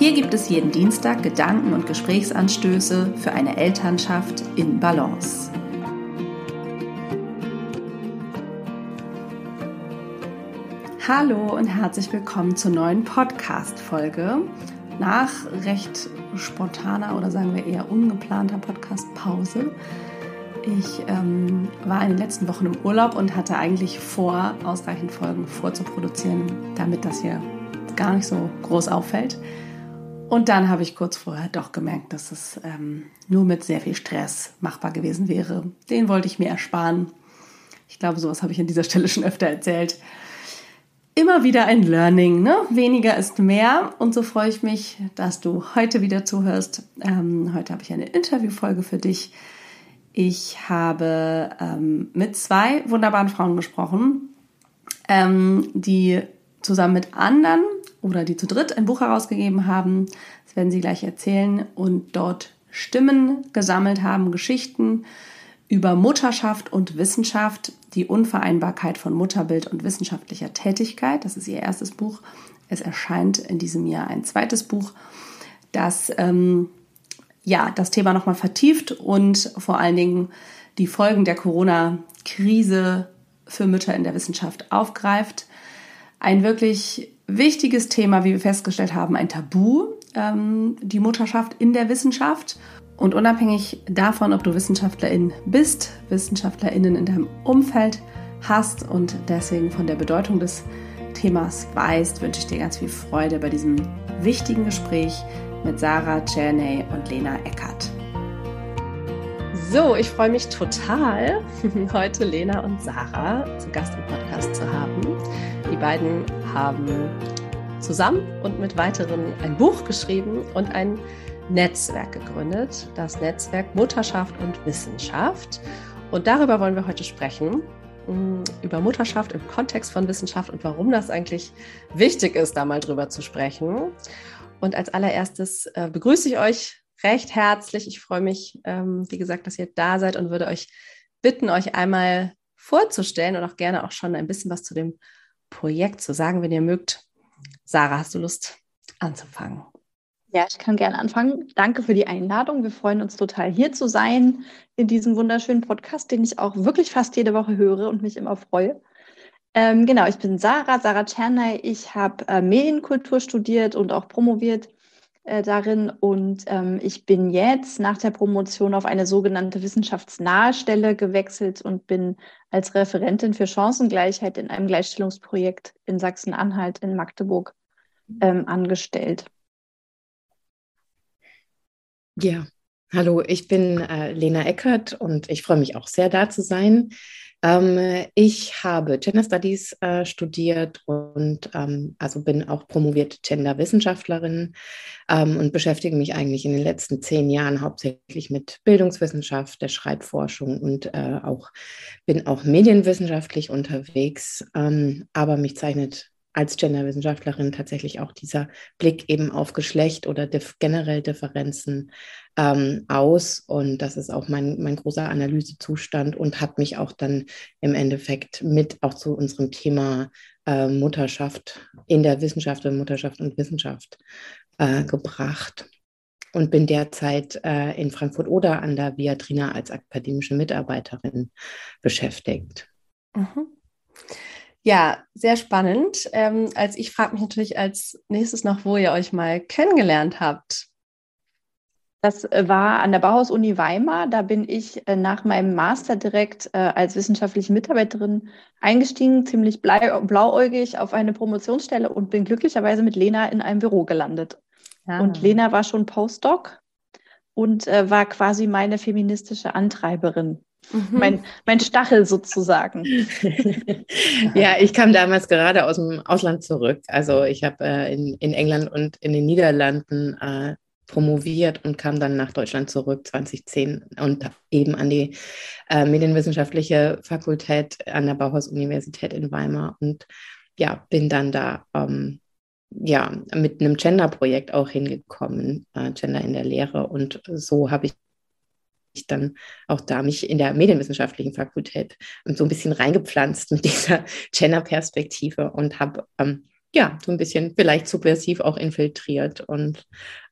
Hier gibt es jeden Dienstag Gedanken und Gesprächsanstöße für eine Elternschaft in Balance. Hallo und herzlich willkommen zur neuen Podcast-Folge. Nach recht spontaner oder sagen wir eher ungeplanter Podcast-Pause. Ich ähm, war in den letzten Wochen im Urlaub und hatte eigentlich vor, ausreichend Folgen vorzuproduzieren, damit das hier gar nicht so groß auffällt. Und dann habe ich kurz vorher doch gemerkt, dass es ähm, nur mit sehr viel Stress machbar gewesen wäre. Den wollte ich mir ersparen. Ich glaube, sowas habe ich an dieser Stelle schon öfter erzählt. Immer wieder ein Learning, ne? Weniger ist mehr. Und so freue ich mich, dass du heute wieder zuhörst. Ähm, heute habe ich eine Interviewfolge für dich. Ich habe ähm, mit zwei wunderbaren Frauen gesprochen, ähm, die zusammen mit anderen oder die zu dritt ein Buch herausgegeben haben. Das werden sie gleich erzählen und dort Stimmen gesammelt haben, Geschichten über Mutterschaft und Wissenschaft, die Unvereinbarkeit von Mutterbild und wissenschaftlicher Tätigkeit. Das ist ihr erstes Buch. Es erscheint in diesem Jahr ein zweites Buch, das ähm, ja das Thema nochmal vertieft und vor allen Dingen die Folgen der Corona-Krise für Mütter in der Wissenschaft aufgreift. Ein wirklich wichtiges Thema, wie wir festgestellt haben, ein Tabu, ähm, die Mutterschaft in der Wissenschaft. Und unabhängig davon, ob du Wissenschaftlerin bist, Wissenschaftlerinnen in deinem Umfeld hast und deswegen von der Bedeutung des Themas weißt, wünsche ich dir ganz viel Freude bei diesem wichtigen Gespräch mit Sarah Czerney und Lena Eckert. So, ich freue mich total, heute Lena und Sarah zu Gast im Podcast zu haben. Die beiden haben zusammen und mit weiteren ein Buch geschrieben und ein Netzwerk gegründet, das Netzwerk Mutterschaft und Wissenschaft. Und darüber wollen wir heute sprechen, mm, über Mutterschaft im Kontext von Wissenschaft und warum das eigentlich wichtig ist, da mal drüber zu sprechen. Und als allererstes äh, begrüße ich euch recht herzlich. Ich freue mich, ähm, wie gesagt, dass ihr da seid und würde euch bitten, euch einmal vorzustellen und auch gerne auch schon ein bisschen was zu dem Projekt zu sagen, wenn ihr mögt. Sarah, hast du Lust anzufangen? Ja, ich kann gerne anfangen. Danke für die Einladung. Wir freuen uns total, hier zu sein in diesem wunderschönen Podcast, den ich auch wirklich fast jede Woche höre und mich immer freue. Ähm, genau, ich bin Sarah, Sarah Czernay. Ich habe äh, Medienkultur studiert und auch promoviert äh, darin. Und ähm, ich bin jetzt nach der Promotion auf eine sogenannte wissenschaftsnahe Stelle gewechselt und bin als Referentin für Chancengleichheit in einem Gleichstellungsprojekt in Sachsen-Anhalt in Magdeburg ähm, angestellt. Ja, hallo, ich bin äh, Lena Eckert und ich freue mich auch sehr, da zu sein. Ähm, ich habe Gender Studies äh, studiert und ähm, also bin auch promovierte Genderwissenschaftlerin ähm, und beschäftige mich eigentlich in den letzten zehn Jahren hauptsächlich mit Bildungswissenschaft, der Schreibforschung und äh, auch bin auch medienwissenschaftlich unterwegs. Ähm, aber mich zeichnet als Genderwissenschaftlerin tatsächlich auch dieser Blick eben auf Geschlecht oder dif generell Differenzen ähm, aus. Und das ist auch mein, mein großer Analysezustand und hat mich auch dann im Endeffekt mit auch zu unserem Thema äh, Mutterschaft in der Wissenschaft und Mutterschaft und Wissenschaft äh, gebracht. Und bin derzeit äh, in Frankfurt-Oder an der Viatrina als akademische Mitarbeiterin beschäftigt. Mhm. Ja, sehr spannend. Ähm, als ich frage mich natürlich als nächstes noch, wo ihr euch mal kennengelernt habt. Das äh, war an der Bauhaus-Uni Weimar. Da bin ich äh, nach meinem Master direkt äh, als wissenschaftliche Mitarbeiterin eingestiegen, ziemlich blauäugig auf eine Promotionsstelle und bin glücklicherweise mit Lena in einem Büro gelandet. Ja. Und Lena war schon Postdoc und war quasi meine feministische Antreiberin. Mhm. Mein, mein Stachel sozusagen. ja, ich kam damals gerade aus dem Ausland zurück. Also ich habe äh, in, in England und in den Niederlanden äh, promoviert und kam dann nach Deutschland zurück 2010 und eben an die äh, Medienwissenschaftliche Fakultät an der Bauhaus-Universität in Weimar und ja, bin dann da ähm, ja, mit einem Gender-Projekt auch hingekommen, äh, Gender in der Lehre. Und so habe ich dann auch da mich in der medienwissenschaftlichen Fakultät so ein bisschen reingepflanzt mit dieser Gender-Perspektive und habe ähm, ja so ein bisschen vielleicht subversiv auch infiltriert und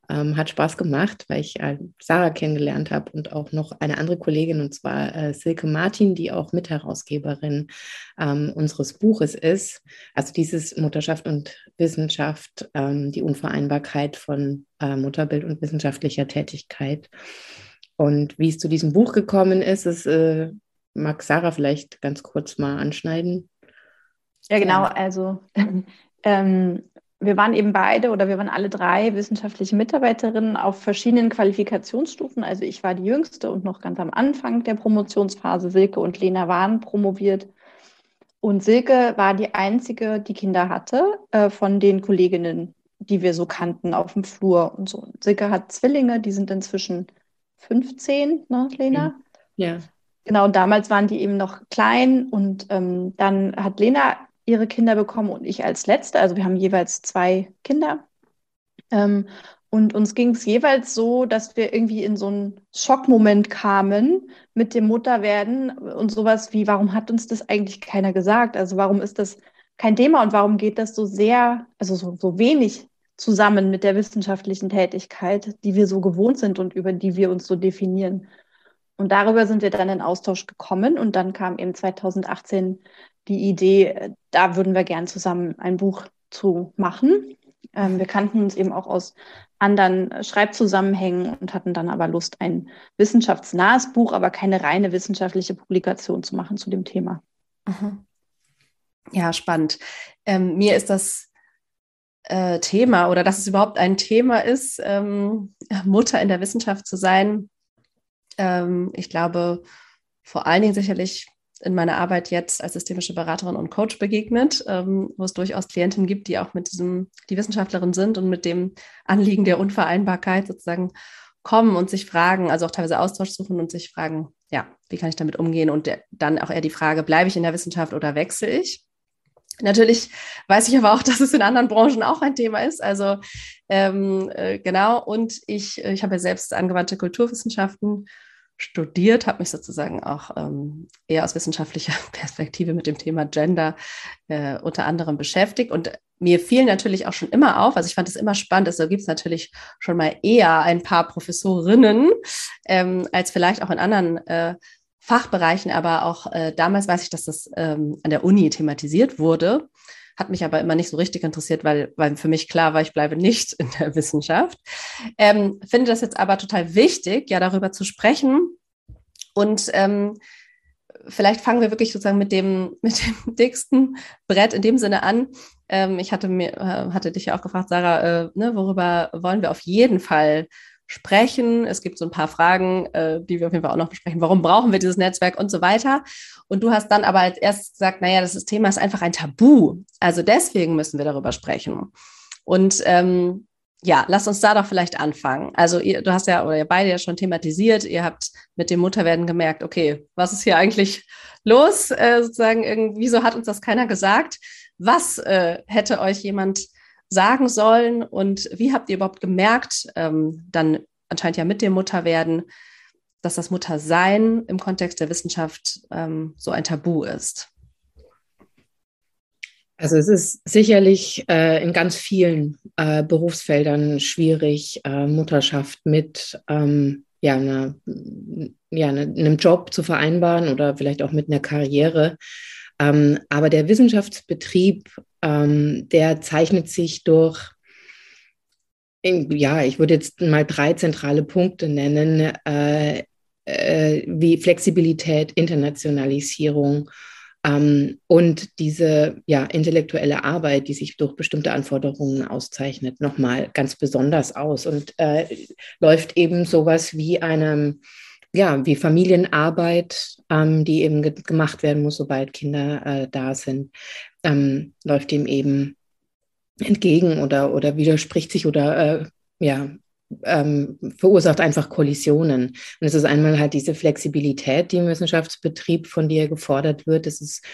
ähm, hat Spaß gemacht, weil ich äh, Sarah kennengelernt habe und auch noch eine andere Kollegin, und zwar äh, Silke Martin, die auch Mitherausgeberin ähm, unseres Buches ist. Also dieses Mutterschaft und Wissenschaft, ähm, die Unvereinbarkeit von äh, Mutterbild und wissenschaftlicher Tätigkeit. Und wie es zu diesem Buch gekommen ist, ist äh, mag Sarah vielleicht ganz kurz mal anschneiden. Ja, genau. Also ähm, wir waren eben beide oder wir waren alle drei wissenschaftliche Mitarbeiterinnen auf verschiedenen Qualifikationsstufen. Also ich war die jüngste und noch ganz am Anfang der Promotionsphase. Silke und Lena waren promoviert. Und Silke war die einzige, die Kinder hatte äh, von den Kolleginnen, die wir so kannten auf dem Flur und so. Silke hat Zwillinge, die sind inzwischen 15, ne, Lena? Ja. Genau, damals waren die eben noch klein und ähm, dann hat Lena ihre Kinder bekommen und ich als Letzte. Also wir haben jeweils zwei Kinder. Ähm, und uns ging es jeweils so, dass wir irgendwie in so einen Schockmoment kamen mit dem Mutterwerden und sowas wie, warum hat uns das eigentlich keiner gesagt? Also warum ist das kein Thema und warum geht das so sehr, also so, so wenig zusammen mit der wissenschaftlichen Tätigkeit, die wir so gewohnt sind und über die wir uns so definieren? Und darüber sind wir dann in Austausch gekommen und dann kam eben 2018 die Idee, da würden wir gern zusammen ein Buch zu machen. Ähm, wir kannten uns eben auch aus anderen Schreibzusammenhängen und hatten dann aber Lust, ein wissenschaftsnahes Buch, aber keine reine wissenschaftliche Publikation zu machen zu dem Thema. Mhm. Ja, spannend. Ähm, mir ist das äh, Thema oder dass es überhaupt ein Thema ist, ähm, Mutter in der Wissenschaft zu sein. Ähm, ich glaube, vor allen Dingen sicherlich in meiner Arbeit jetzt als systemische Beraterin und Coach begegnet, ähm, wo es durchaus Klientinnen gibt, die auch mit diesem, die Wissenschaftlerin sind und mit dem Anliegen der Unvereinbarkeit sozusagen kommen und sich fragen, also auch teilweise Austausch suchen und sich fragen, ja, wie kann ich damit umgehen? Und der, dann auch eher die Frage, bleibe ich in der Wissenschaft oder wechsle ich? Natürlich weiß ich aber auch, dass es in anderen Branchen auch ein Thema ist. Also ähm, äh, genau, und ich, ich habe ja selbst angewandte Kulturwissenschaften studiert, habe mich sozusagen auch ähm, eher aus wissenschaftlicher Perspektive mit dem Thema Gender äh, unter anderem beschäftigt. Und mir fiel natürlich auch schon immer auf, also ich fand es immer spannend, also gibt es natürlich schon mal eher ein paar Professorinnen ähm, als vielleicht auch in anderen äh, Fachbereichen, aber auch äh, damals weiß ich, dass das ähm, an der Uni thematisiert wurde hat mich aber immer nicht so richtig interessiert, weil, weil für mich klar war, ich bleibe nicht in der Wissenschaft. Ähm, finde das jetzt aber total wichtig, ja, darüber zu sprechen. Und ähm, vielleicht fangen wir wirklich sozusagen mit dem, mit dem dicksten Brett in dem Sinne an. Ähm, ich hatte mir, äh, hatte dich ja auch gefragt, Sarah, äh, ne, worüber wollen wir auf jeden Fall sprechen. Es gibt so ein paar Fragen, äh, die wir auf jeden Fall auch noch besprechen. Warum brauchen wir dieses Netzwerk und so weiter? Und du hast dann aber als erstes gesagt, naja, das Thema ist einfach ein Tabu. Also deswegen müssen wir darüber sprechen. Und ähm, ja, lass uns da doch vielleicht anfangen. Also ihr, du hast ja, oder ihr beide ja schon thematisiert, ihr habt mit dem Mutterwerden gemerkt, okay, was ist hier eigentlich los? Äh, sozusagen, irgendwie, wieso hat uns das keiner gesagt? Was äh, hätte euch jemand sagen sollen und wie habt ihr überhaupt gemerkt, ähm, dann anscheinend ja mit dem Mutterwerden, dass das Muttersein im Kontext der Wissenschaft ähm, so ein Tabu ist? Also es ist sicherlich äh, in ganz vielen äh, Berufsfeldern schwierig, äh, Mutterschaft mit ähm, ja, einer, ja, einem Job zu vereinbaren oder vielleicht auch mit einer Karriere. Ähm, aber der Wissenschaftsbetrieb, ähm, der zeichnet sich durch, ja, ich würde jetzt mal drei zentrale Punkte nennen, äh, äh, wie Flexibilität, Internationalisierung ähm, und diese ja, intellektuelle Arbeit, die sich durch bestimmte Anforderungen auszeichnet, nochmal ganz besonders aus und äh, läuft eben sowas wie einem ja, wie Familienarbeit, ähm, die eben ge gemacht werden muss, sobald Kinder äh, da sind, ähm, läuft dem eben entgegen oder, oder widerspricht sich oder äh, ja, ähm, verursacht einfach Kollisionen. Und es ist einmal halt diese Flexibilität, die im Wissenschaftsbetrieb von dir gefordert wird. Es ist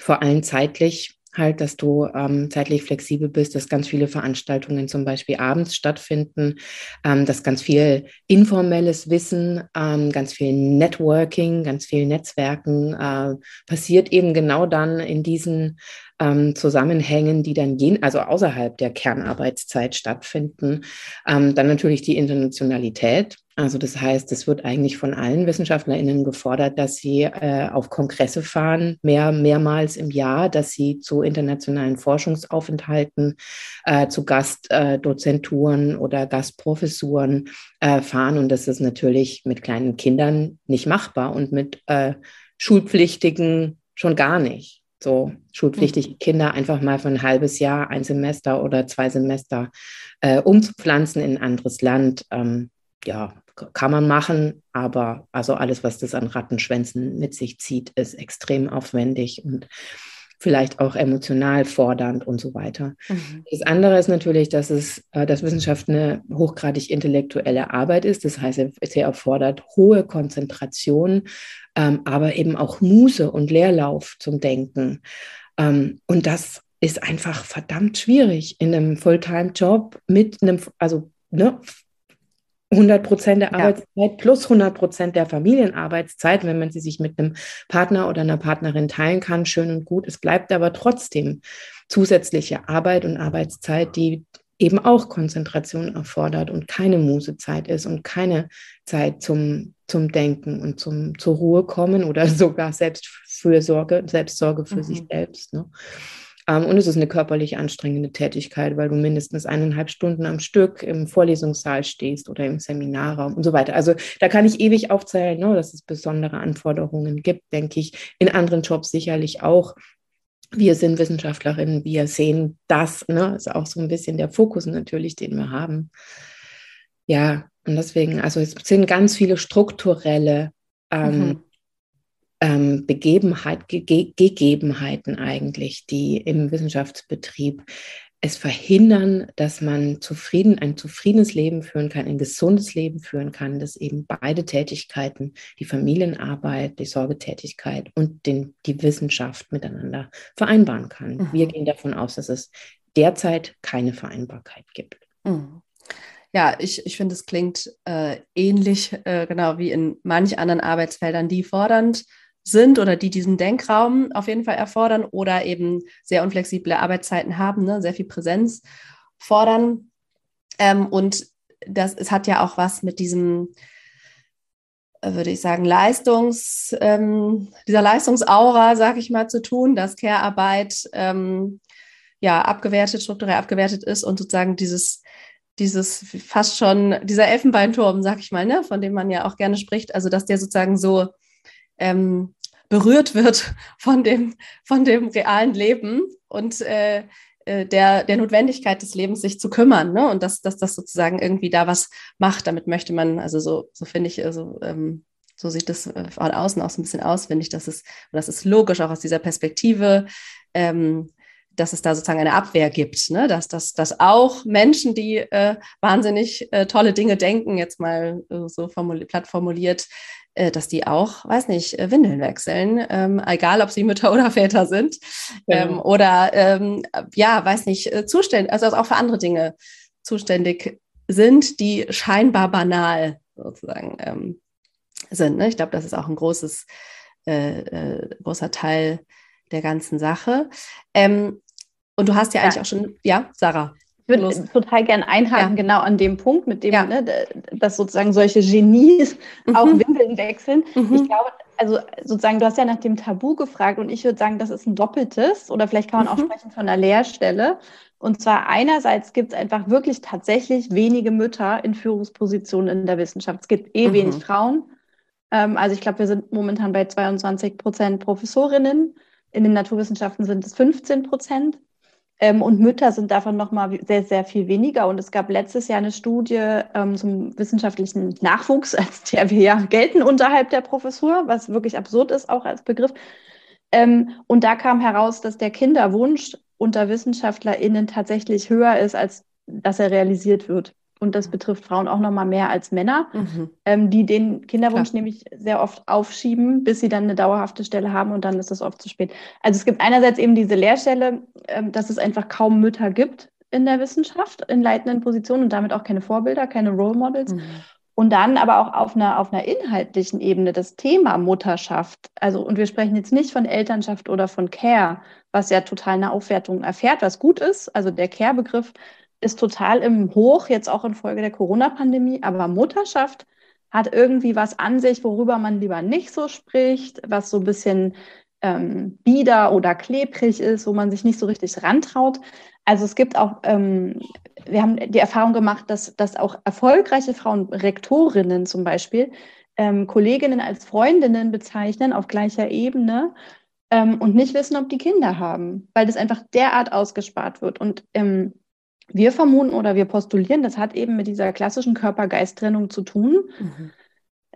vor allem zeitlich halt, dass du ähm, zeitlich flexibel bist, dass ganz viele Veranstaltungen zum Beispiel abends stattfinden, ähm, dass ganz viel informelles Wissen, ähm, ganz viel Networking, ganz viel Netzwerken äh, passiert eben genau dann in diesen ähm, Zusammenhängen, die dann gehen, also außerhalb der Kernarbeitszeit stattfinden. Ähm, dann natürlich die Internationalität. Also das heißt, es wird eigentlich von allen WissenschaftlerInnen gefordert, dass sie äh, auf Kongresse fahren, mehr, mehrmals im Jahr, dass sie zu internationalen Forschungsaufenthalten, äh, zu Gastdozenturen äh, oder Gastprofessuren äh, fahren. Und das ist natürlich mit kleinen Kindern nicht machbar und mit äh, Schulpflichtigen schon gar nicht so schulpflichtige mhm. Kinder einfach mal für ein halbes Jahr, ein Semester oder zwei Semester äh, umzupflanzen in ein anderes Land. Ähm, ja, kann man machen, aber also alles, was das an Rattenschwänzen mit sich zieht, ist extrem aufwendig und vielleicht auch emotional fordernd und so weiter. Mhm. Das andere ist natürlich, dass es, äh, dass Wissenschaft eine hochgradig intellektuelle Arbeit ist. Das heißt, sie erfordert hohe Konzentration, ähm, aber eben auch Muße und Leerlauf zum Denken. Ähm, und das ist einfach verdammt schwierig in einem Fulltime-Job mit einem, also ne, 100 Prozent der Arbeitszeit ja. plus 100 Prozent der Familienarbeitszeit, wenn man sie sich mit einem Partner oder einer Partnerin teilen kann, schön und gut. Es bleibt aber trotzdem zusätzliche Arbeit und Arbeitszeit, die eben auch Konzentration erfordert und keine Musezeit ist und keine Zeit zum, zum Denken und zum zur Ruhe kommen oder sogar Selbstfürsorge, Selbstsorge für mhm. sich selbst. Ne? Ähm, und es ist eine körperlich anstrengende Tätigkeit, weil du mindestens eineinhalb Stunden am Stück im Vorlesungssaal stehst oder im Seminarraum und so weiter. Also da kann ich ewig aufzählen, ne, dass es besondere Anforderungen gibt, denke ich. In anderen Jobs sicherlich auch. Wir sind Wissenschaftlerinnen, wir sehen das, ne, ist auch so ein bisschen der Fokus natürlich, den wir haben. Ja, und deswegen, also es sind ganz viele strukturelle ähm, mhm ähm, Begebenheit, Ge Gegebenheiten eigentlich, die im Wissenschaftsbetrieb es verhindern, dass man zufrieden, ein zufriedenes Leben führen kann, ein gesundes Leben führen kann, dass eben beide Tätigkeiten, die Familienarbeit, die Sorgetätigkeit und den, die Wissenschaft miteinander vereinbaren kann. Mhm. Wir gehen davon aus, dass es derzeit keine Vereinbarkeit gibt. Mhm. Ja, ich, ich finde, es klingt äh, ähnlich, äh, genau wie in manch anderen Arbeitsfeldern, die fordernd sind oder die diesen Denkraum auf jeden Fall erfordern oder eben sehr unflexible Arbeitszeiten haben, ne, sehr viel Präsenz fordern. Ähm, und das, es hat ja auch was mit diesem, äh, würde ich sagen, Leistungs, ähm, dieser Leistungsaura, sag ich mal, zu tun, dass Care-Arbeit ähm, ja abgewertet, strukturell abgewertet ist und sozusagen dieses dieses fast schon, dieser Elfenbeinturm, sag ich mal, ne, von dem man ja auch gerne spricht, also dass der sozusagen so ähm, berührt wird von dem, von dem realen Leben und äh, äh, der, der Notwendigkeit des Lebens, sich zu kümmern. Ne? Und dass, dass das sozusagen irgendwie da was macht. Damit möchte man, also so, so finde ich, also, ähm, so sieht das äh, von außen auch so ein bisschen aus, finde ich, dass es, das ist logisch auch aus dieser Perspektive, ähm, dass es da sozusagen eine Abwehr gibt, ne? dass, dass, dass auch Menschen, die äh, wahnsinnig äh, tolle Dinge denken, jetzt mal äh, so formuliert, platt formuliert, dass die auch, weiß nicht, äh, Windeln wechseln, ähm, egal ob sie Mütter oder Väter sind ähm, genau. oder ähm, ja, weiß nicht, äh, zuständig, also auch für andere Dinge zuständig sind, die scheinbar banal sozusagen ähm, sind. Ne? Ich glaube, das ist auch ein großes, äh, äh, großer Teil der ganzen Sache. Ähm, und du hast ja, ja eigentlich auch schon, ja, Sarah. Ich würde total gerne einhaken, ja. genau an dem Punkt, mit dem, ja. ne, dass sozusagen solche Genies mhm. auch Windeln wechseln. Mhm. Ich glaube, also sozusagen, du hast ja nach dem Tabu gefragt und ich würde sagen, das ist ein doppeltes oder vielleicht kann man mhm. auch sprechen von einer Leerstelle. Und zwar einerseits gibt es einfach wirklich tatsächlich wenige Mütter in Führungspositionen in der Wissenschaft. Es gibt eh wenig mhm. Frauen. Ähm, also ich glaube, wir sind momentan bei 22 Prozent Professorinnen. In den Naturwissenschaften sind es 15 Prozent. Ähm, und Mütter sind davon nochmal sehr, sehr viel weniger. Und es gab letztes Jahr eine Studie ähm, zum wissenschaftlichen Nachwuchs, als der wir ja gelten unterhalb der Professur, was wirklich absurd ist, auch als Begriff. Ähm, und da kam heraus, dass der Kinderwunsch unter WissenschaftlerInnen tatsächlich höher ist, als dass er realisiert wird. Und das betrifft Frauen auch noch mal mehr als Männer, mhm. ähm, die den Kinderwunsch Klar. nämlich sehr oft aufschieben, bis sie dann eine dauerhafte Stelle haben und dann ist es oft zu spät. Also es gibt einerseits eben diese Leerstelle, ähm, dass es einfach kaum Mütter gibt in der Wissenschaft in leitenden Positionen und damit auch keine Vorbilder, keine Role Models. Mhm. Und dann aber auch auf einer, auf einer inhaltlichen Ebene das Thema Mutterschaft. Also, und wir sprechen jetzt nicht von Elternschaft oder von Care, was ja total eine Aufwertung erfährt, was gut ist. Also der Care-Begriff ist total im Hoch, jetzt auch infolge der Corona-Pandemie. Aber Mutterschaft hat irgendwie was an sich, worüber man lieber nicht so spricht, was so ein bisschen ähm, bieder oder klebrig ist, wo man sich nicht so richtig rantraut. Also es gibt auch, ähm, wir haben die Erfahrung gemacht, dass, dass auch erfolgreiche Frauen, Rektorinnen zum Beispiel, ähm, Kolleginnen als Freundinnen bezeichnen auf gleicher Ebene ähm, und nicht wissen, ob die Kinder haben, weil das einfach derart ausgespart wird. Und ähm, wir vermuten oder wir postulieren, das hat eben mit dieser klassischen Körper-Geist-Trennung zu tun. Mhm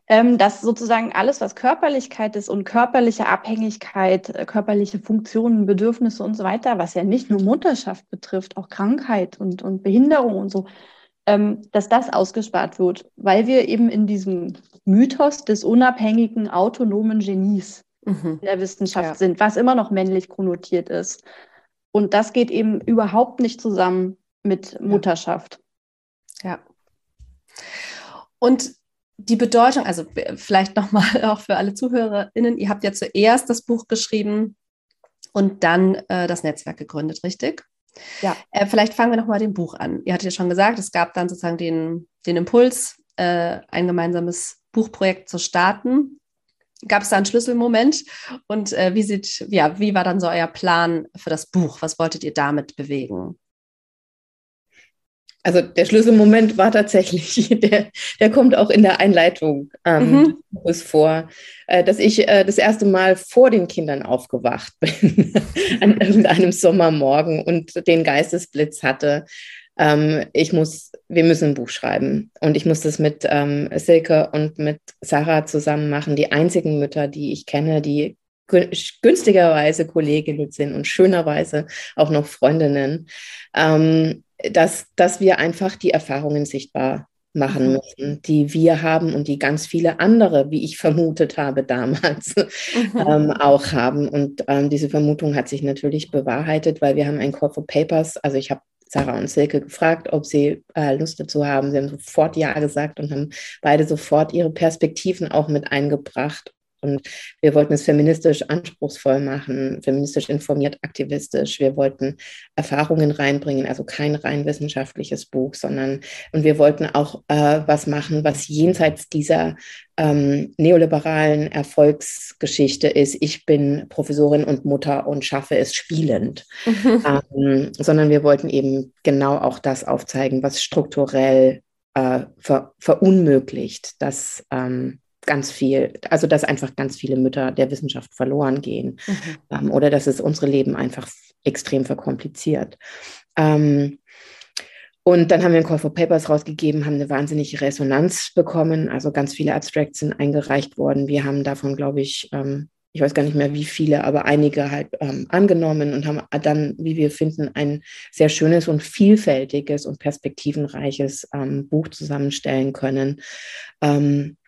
ähm, dass sozusagen alles, was Körperlichkeit ist und körperliche Abhängigkeit, äh, körperliche Funktionen, Bedürfnisse und so weiter, was ja nicht nur Mutterschaft betrifft, auch Krankheit und, und Behinderung und so, ähm, dass das ausgespart wird, weil wir eben in diesem Mythos des unabhängigen, autonomen Genies mhm. der Wissenschaft ja. sind, was immer noch männlich konnotiert ist. Und das geht eben überhaupt nicht zusammen mit Mutterschaft. Ja. Und die Bedeutung, also vielleicht nochmal auch für alle ZuhörerInnen, ihr habt ja zuerst das Buch geschrieben und dann äh, das Netzwerk gegründet, richtig? Ja. Äh, vielleicht fangen wir nochmal mit dem Buch an. Ihr hattet ja schon gesagt, es gab dann sozusagen den, den Impuls, äh, ein gemeinsames Buchprojekt zu starten. Gab es da einen Schlüsselmoment? Und äh, wie, sieht, ja, wie war dann so euer Plan für das Buch? Was wolltet ihr damit bewegen? Also der Schlüsselmoment war tatsächlich, der, der kommt auch in der Einleitung ähm, mhm. vor, äh, dass ich äh, das erste Mal vor den Kindern aufgewacht bin, an irgendeinem Sommermorgen und den Geistesblitz hatte. Ähm, ich muss, wir müssen ein Buch schreiben und ich muss das mit ähm, Silke und mit Sarah zusammen machen, die einzigen Mütter, die ich kenne, die günstigerweise Kolleginnen sind und schönerweise auch noch Freundinnen. Ähm, dass, dass wir einfach die Erfahrungen sichtbar machen mhm. müssen, die wir haben und die ganz viele andere, wie ich vermutet habe damals, mhm. ähm, auch haben. Und ähm, diese Vermutung hat sich natürlich bewahrheitet, weil wir haben ein Call for Papers, also ich habe Sarah und Silke gefragt, ob sie äh, Lust dazu haben. Sie haben sofort Ja gesagt und haben beide sofort ihre Perspektiven auch mit eingebracht. Und wir wollten es feministisch anspruchsvoll machen, feministisch informiert, aktivistisch. Wir wollten Erfahrungen reinbringen, also kein rein wissenschaftliches Buch, sondern und wir wollten auch äh, was machen, was jenseits dieser ähm, neoliberalen Erfolgsgeschichte ist, ich bin Professorin und Mutter und schaffe es spielend, mhm. ähm, sondern wir wollten eben genau auch das aufzeigen, was strukturell äh, ver verunmöglicht, dass ähm, ganz viel, also dass einfach ganz viele Mütter der Wissenschaft verloren gehen mhm. ähm, oder dass es unsere Leben einfach extrem verkompliziert. Ähm, und dann haben wir ein Call for Papers rausgegeben, haben eine wahnsinnige Resonanz bekommen. Also ganz viele Abstracts sind eingereicht worden. Wir haben davon, glaube ich, ähm, ich weiß gar nicht mehr wie viele, aber einige halt ähm, angenommen und haben dann, wie wir finden, ein sehr schönes und vielfältiges und perspektivenreiches ähm, Buch zusammenstellen können. Ähm,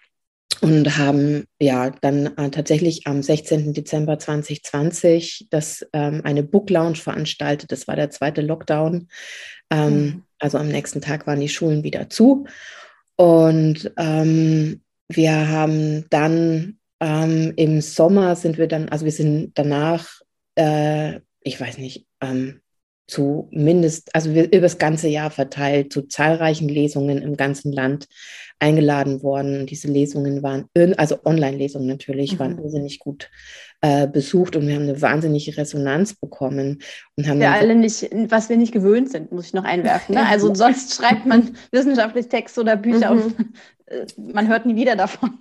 und haben ja dann äh, tatsächlich am 16. Dezember 2020 das ähm, eine Book Lounge veranstaltet. Das war der zweite Lockdown. Ähm, mhm. Also am nächsten Tag waren die Schulen wieder zu. Und ähm, wir haben dann ähm, im Sommer sind wir dann, also wir sind danach, äh, ich weiß nicht, ähm, zu mindest, also wir, über das ganze Jahr verteilt, zu zahlreichen Lesungen im ganzen Land eingeladen worden. Diese Lesungen waren, also Online-Lesungen natürlich, mhm. waren irrsinnig gut äh, besucht und wir haben eine wahnsinnige Resonanz bekommen. Und haben wir alle nicht, was wir nicht gewöhnt sind, muss ich noch einwerfen. Ne? Also sonst schreibt man wissenschaftlich Texte oder Bücher mhm. und äh, man hört nie wieder davon.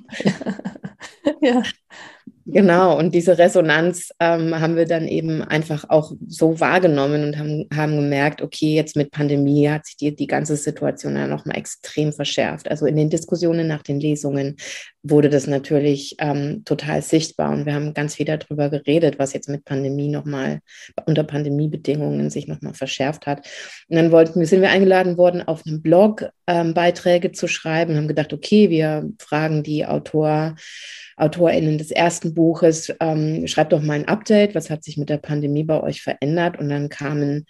ja. Genau, und diese Resonanz ähm, haben wir dann eben einfach auch so wahrgenommen und haben, haben gemerkt, okay, jetzt mit Pandemie hat sich die, die ganze Situation ja nochmal extrem verschärft. Also in den Diskussionen nach den Lesungen wurde das natürlich ähm, total sichtbar und wir haben ganz viel darüber geredet, was jetzt mit Pandemie nochmal unter Pandemiebedingungen sich nochmal verschärft hat. Und dann wollten, sind wir eingeladen worden, auf einem Blog ähm, Beiträge zu schreiben, haben gedacht, okay, wir fragen die Autor, AutorInnen des ersten Buches, ähm, schreibt doch mal ein Update, was hat sich mit der Pandemie bei euch verändert? Und dann kamen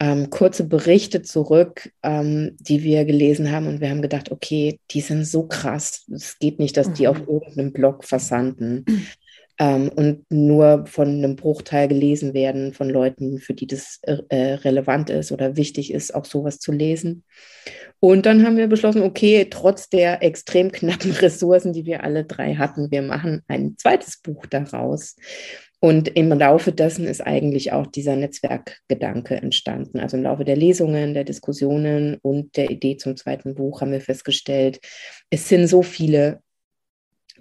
ähm, kurze Berichte zurück, ähm, die wir gelesen haben und wir haben gedacht, okay, die sind so krass, es geht nicht, dass die auf mhm. irgendeinem Blog versanden ähm, und nur von einem Bruchteil gelesen werden von Leuten, für die das äh, relevant ist oder wichtig ist, auch sowas zu lesen. Und dann haben wir beschlossen, okay, trotz der extrem knappen Ressourcen, die wir alle drei hatten, wir machen ein zweites Buch daraus. Und im Laufe dessen ist eigentlich auch dieser Netzwerkgedanke entstanden. Also im Laufe der Lesungen, der Diskussionen und der Idee zum zweiten Buch haben wir festgestellt, es sind so viele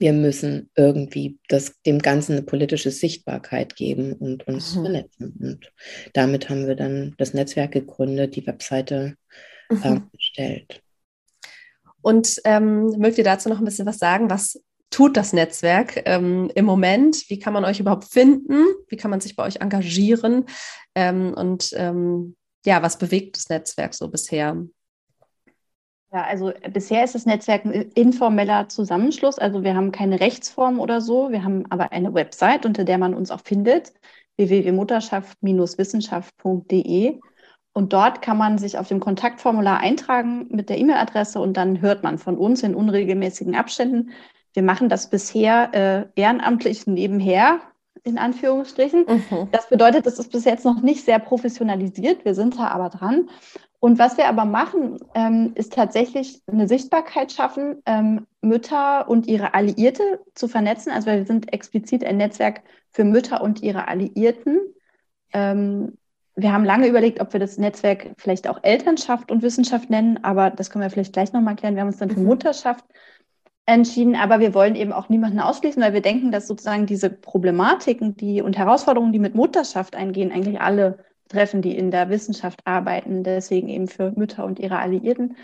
wir müssen irgendwie das, dem Ganzen eine politische Sichtbarkeit geben und uns mhm. vernetzen. Und damit haben wir dann das Netzwerk gegründet, die Webseite mhm. äh, erstellt. Und ähm, mögt ihr dazu noch ein bisschen was sagen? Was tut das Netzwerk ähm, im Moment? Wie kann man euch überhaupt finden? Wie kann man sich bei euch engagieren? Ähm, und ähm, ja, was bewegt das Netzwerk so bisher? Ja, also äh, bisher ist das Netzwerk ein informeller Zusammenschluss. Also wir haben keine Rechtsform oder so. Wir haben aber eine Website, unter der man uns auch findet, www.mutterschaft-wissenschaft.de. Und dort kann man sich auf dem Kontaktformular eintragen mit der E-Mail-Adresse und dann hört man von uns in unregelmäßigen Abständen. Wir machen das bisher äh, ehrenamtlich nebenher, in Anführungsstrichen. Mhm. Das bedeutet, es ist bis jetzt noch nicht sehr professionalisiert. Wir sind da aber dran. Und was wir aber machen, ähm, ist tatsächlich eine Sichtbarkeit schaffen, ähm, Mütter und ihre Alliierte zu vernetzen. Also wir sind explizit ein Netzwerk für Mütter und ihre Alliierten. Ähm, wir haben lange überlegt, ob wir das Netzwerk vielleicht auch Elternschaft und Wissenschaft nennen, aber das können wir vielleicht gleich nochmal klären. Wir haben uns dann für mhm. Mutterschaft entschieden, aber wir wollen eben auch niemanden ausschließen, weil wir denken, dass sozusagen diese Problematiken die, und Herausforderungen, die mit Mutterschaft eingehen, eigentlich alle treffen, die in der Wissenschaft arbeiten, deswegen eben für Mütter und ihre Alliierten.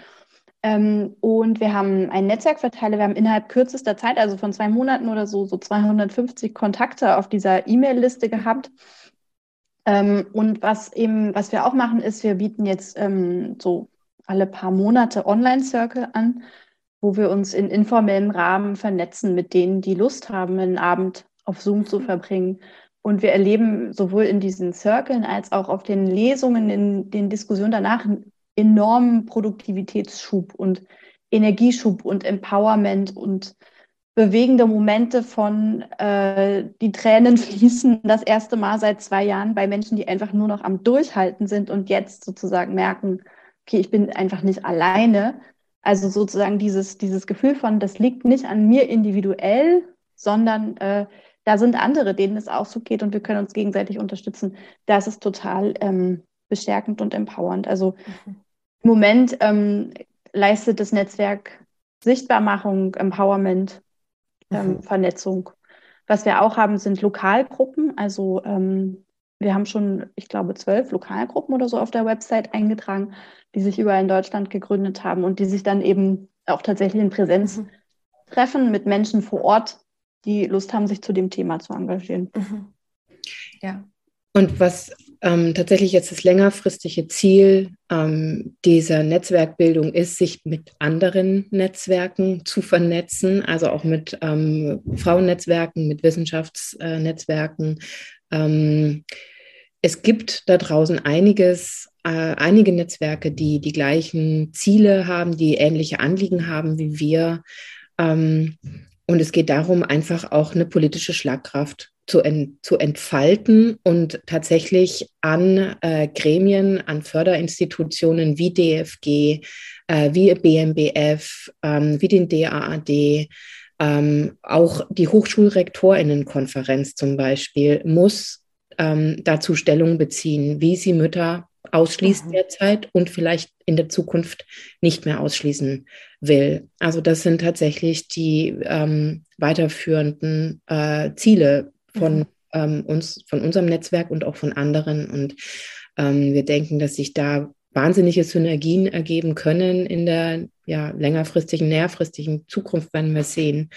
Ähm, und wir haben ein Netzwerkverteiler, wir haben innerhalb kürzester Zeit, also von zwei Monaten oder so, so 250 Kontakte auf dieser E-Mail-Liste gehabt. Ähm, und was eben, was wir auch machen, ist, wir bieten jetzt ähm, so alle paar Monate Online-Circle an, wo wir uns in informellem Rahmen vernetzen mit denen, die Lust haben, einen Abend auf Zoom zu verbringen und wir erleben sowohl in diesen Circlen als auch auf den Lesungen, in den Diskussionen danach einen enormen Produktivitätsschub und Energieschub und Empowerment und bewegende Momente von äh, die Tränen fließen das erste Mal seit zwei Jahren bei Menschen, die einfach nur noch am Durchhalten sind und jetzt sozusagen merken, okay, ich bin einfach nicht alleine. Also sozusagen dieses, dieses Gefühl von, das liegt nicht an mir individuell, sondern äh, da sind andere, denen es auch so geht und wir können uns gegenseitig unterstützen. Das ist total ähm, bestärkend und empowernd. Also mhm. im Moment ähm, leistet das Netzwerk Sichtbarmachung, Empowerment, ähm, mhm. Vernetzung. Was wir auch haben, sind Lokalgruppen. Also ähm, wir haben schon, ich glaube, zwölf Lokalgruppen oder so auf der Website eingetragen, die sich überall in Deutschland gegründet haben und die sich dann eben auch tatsächlich in Präsenz mhm. treffen mit Menschen vor Ort, die Lust haben, sich zu dem Thema zu engagieren. Mhm. Ja. Und was ähm, tatsächlich jetzt das längerfristige Ziel ähm, dieser Netzwerkbildung ist, sich mit anderen Netzwerken zu vernetzen, also auch mit ähm, Frauennetzwerken, mit Wissenschaftsnetzwerken. Ähm, es gibt da draußen einiges, äh, einige Netzwerke, die die gleichen Ziele haben, die ähnliche Anliegen haben wie wir. Ähm, und es geht darum, einfach auch eine politische Schlagkraft zu, ent, zu entfalten und tatsächlich an äh, Gremien, an Förderinstitutionen wie DFG, äh, wie BMBF, ähm, wie den DAAD, ähm, auch die Hochschulrektorinnenkonferenz zum Beispiel muss ähm, dazu Stellung beziehen, wie sie Mütter ausschließt mhm. derzeit und vielleicht in der Zukunft nicht mehr ausschließen will. Also das sind tatsächlich die ähm, weiterführenden äh, Ziele von mhm. ähm, uns, von unserem Netzwerk und auch von anderen. Und ähm, wir denken, dass sich da wahnsinnige Synergien ergeben können in der ja, längerfristigen, näherfristigen Zukunft, werden wir sehen,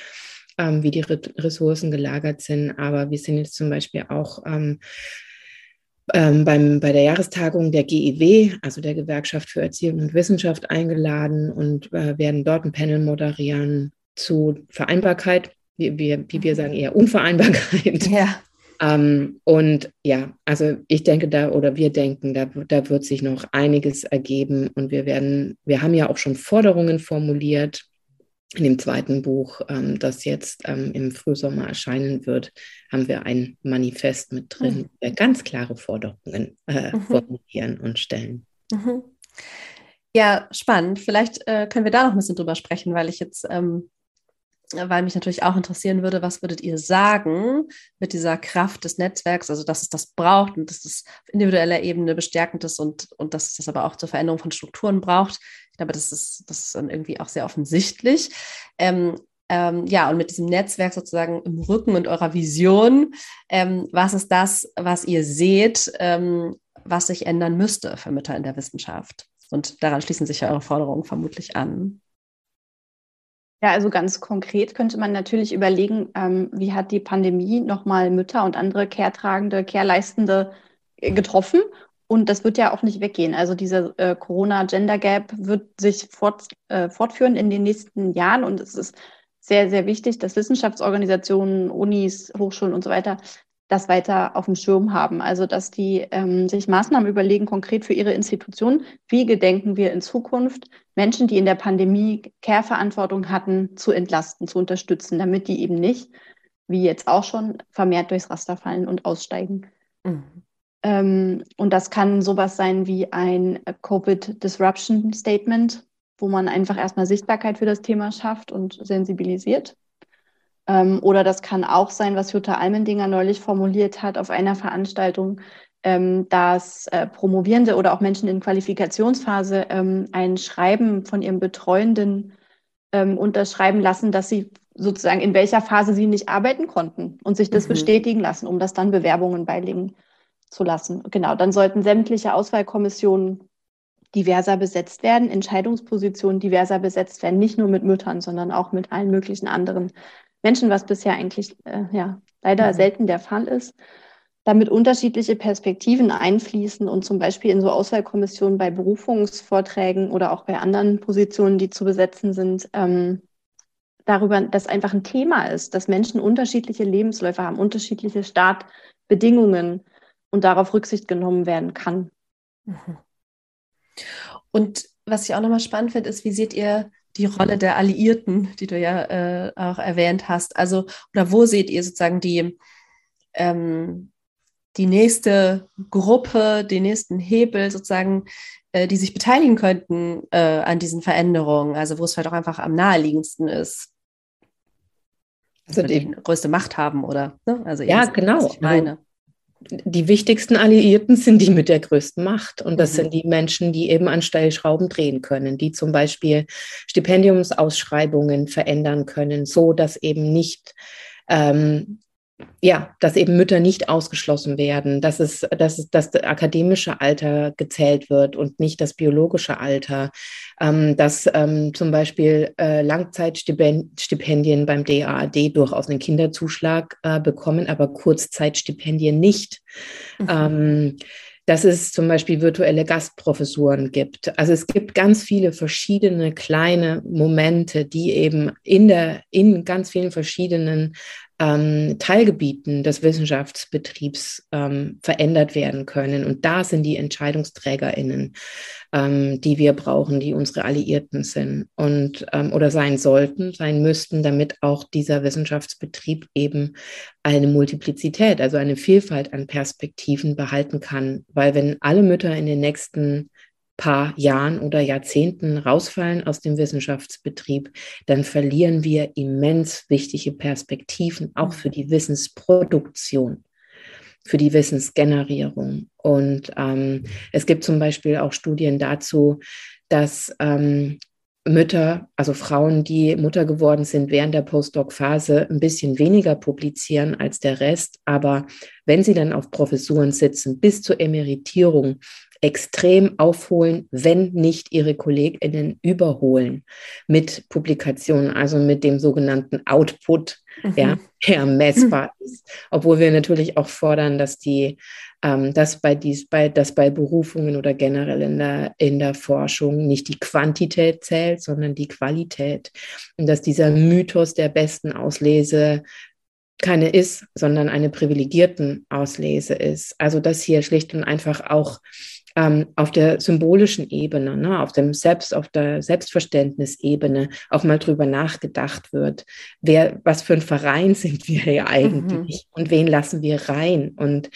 ähm, wie die Ressourcen gelagert sind. Aber wir sind jetzt zum Beispiel auch ähm, ähm, beim, bei der Jahrestagung der GEW, also der Gewerkschaft für Erziehung und Wissenschaft, eingeladen und äh, werden dort ein Panel moderieren zu Vereinbarkeit, wie, wie, wie wir sagen, eher Unvereinbarkeit. Ja. Ähm, und ja, also ich denke da oder wir denken, da, da wird sich noch einiges ergeben und wir werden, wir haben ja auch schon Forderungen formuliert in dem zweiten Buch, ähm, das jetzt ähm, im Frühsommer erscheinen wird, haben wir ein Manifest mit drin, mhm. der ganz klare Forderungen äh, mhm. formulieren und stellen. Mhm. Ja, spannend. Vielleicht äh, können wir da noch ein bisschen drüber sprechen, weil ich jetzt, ähm, weil mich natürlich auch interessieren würde, was würdet ihr sagen mit dieser Kraft des Netzwerks, also dass es das braucht und dass es auf individueller Ebene bestärkend ist und, und dass es das aber auch zur Veränderung von Strukturen braucht glaube, das ist, das ist dann irgendwie auch sehr offensichtlich. Ähm, ähm, ja, und mit diesem Netzwerk sozusagen im Rücken und eurer Vision, ähm, was ist das, was ihr seht, ähm, was sich ändern müsste für Mütter in der Wissenschaft? Und daran schließen sich ja eure Forderungen vermutlich an. Ja, also ganz konkret könnte man natürlich überlegen, ähm, wie hat die Pandemie nochmal Mütter und andere Care-tragende, Care-leistende äh, getroffen und das wird ja auch nicht weggehen. Also dieser äh, Corona-Gender-Gap wird sich fort, äh, fortführen in den nächsten Jahren. Und es ist sehr, sehr wichtig, dass Wissenschaftsorganisationen, Unis, Hochschulen und so weiter das weiter auf dem Schirm haben. Also dass die ähm, sich Maßnahmen überlegen, konkret für ihre Institution. Wie gedenken wir in Zukunft, Menschen, die in der Pandemie Care-Verantwortung hatten, zu entlasten, zu unterstützen, damit die eben nicht, wie jetzt auch schon, vermehrt durchs Raster fallen und aussteigen. Mhm. Ähm, und das kann sowas sein wie ein Covid Disruption Statement, wo man einfach erstmal Sichtbarkeit für das Thema schafft und sensibilisiert. Ähm, oder das kann auch sein, was Jutta Almendinger neulich formuliert hat auf einer Veranstaltung, ähm, dass äh, Promovierende oder auch Menschen in Qualifikationsphase ähm, ein Schreiben von ihrem Betreuenden unterschreiben lassen, dass sie sozusagen in welcher Phase sie nicht arbeiten konnten und sich das mhm. bestätigen lassen, um das dann Bewerbungen beilegen zu lassen. Genau, dann sollten sämtliche Auswahlkommissionen diverser besetzt werden, Entscheidungspositionen diverser besetzt werden, nicht nur mit Müttern, sondern auch mit allen möglichen anderen Menschen, was bisher eigentlich äh, ja leider mhm. selten der Fall ist. Damit unterschiedliche Perspektiven einfließen und zum Beispiel in so Auswahlkommissionen bei Berufungsvorträgen oder auch bei anderen Positionen, die zu besetzen sind, ähm, darüber, dass einfach ein Thema ist, dass Menschen unterschiedliche Lebensläufe haben, unterschiedliche Startbedingungen und darauf Rücksicht genommen werden kann. Mhm. Und was ich auch nochmal spannend finde, ist, wie seht ihr die Rolle der Alliierten, die du ja äh, auch erwähnt hast? Also, oder wo seht ihr sozusagen die, ähm, die nächste Gruppe, den nächsten Hebel sozusagen, äh, die sich beteiligen könnten äh, an diesen Veränderungen? Also, wo es vielleicht auch einfach am naheliegendsten ist. Also, die größte Macht haben, oder? Ne? Also, ja, genau. Ich meine die wichtigsten Alliierten sind die mit der größten Macht. Und das mhm. sind die Menschen, die eben an Stellschrauben drehen können, die zum Beispiel Stipendiumsausschreibungen verändern können, so dass eben nicht ähm, ja, dass eben Mütter nicht ausgeschlossen werden, dass es, dass es, dass das akademische Alter gezählt wird und nicht das biologische Alter, ähm, dass ähm, zum Beispiel äh, Langzeitstipendien beim DAAD durchaus einen Kinderzuschlag äh, bekommen, aber Kurzzeitstipendien nicht. Mhm. Ähm, dass es zum Beispiel virtuelle Gastprofessuren gibt. Also es gibt ganz viele verschiedene kleine Momente, die eben in der, in ganz vielen verschiedenen ähm, Teilgebieten des Wissenschaftsbetriebs ähm, verändert werden können. Und da sind die EntscheidungsträgerInnen, ähm, die wir brauchen, die unsere Alliierten sind und ähm, oder sein sollten, sein müssten, damit auch dieser Wissenschaftsbetrieb eben eine Multiplizität, also eine Vielfalt an Perspektiven behalten kann. Weil wenn alle Mütter in den nächsten paar Jahren oder Jahrzehnten rausfallen aus dem Wissenschaftsbetrieb, dann verlieren wir immens wichtige Perspektiven, auch für die Wissensproduktion. für die Wissensgenerierung. Und ähm, es gibt zum Beispiel auch Studien dazu, dass ähm, Mütter, also Frauen, die Mutter geworden sind während der Postdoc-Phase, ein bisschen weniger publizieren als der Rest. Aber wenn sie dann auf Professuren sitzen, bis zur Emeritierung, extrem aufholen, wenn nicht ihre KollegInnen überholen mit Publikationen, also mit dem sogenannten Output, mhm. ja, der messbar ist. Obwohl wir natürlich auch fordern, dass die, ähm, dass bei dies, bei, dass bei Berufungen oder generell in der, in der Forschung nicht die Quantität zählt, sondern die Qualität. Und dass dieser Mythos der besten Auslese keine ist, sondern eine privilegierten Auslese ist. Also dass hier schlicht und einfach auch ähm, auf der symbolischen Ebene, ne, auf dem Selbst, auf der Selbstverständnisebene auch mal drüber nachgedacht wird, wer, was für ein Verein sind wir hier eigentlich mhm. und wen lassen wir rein und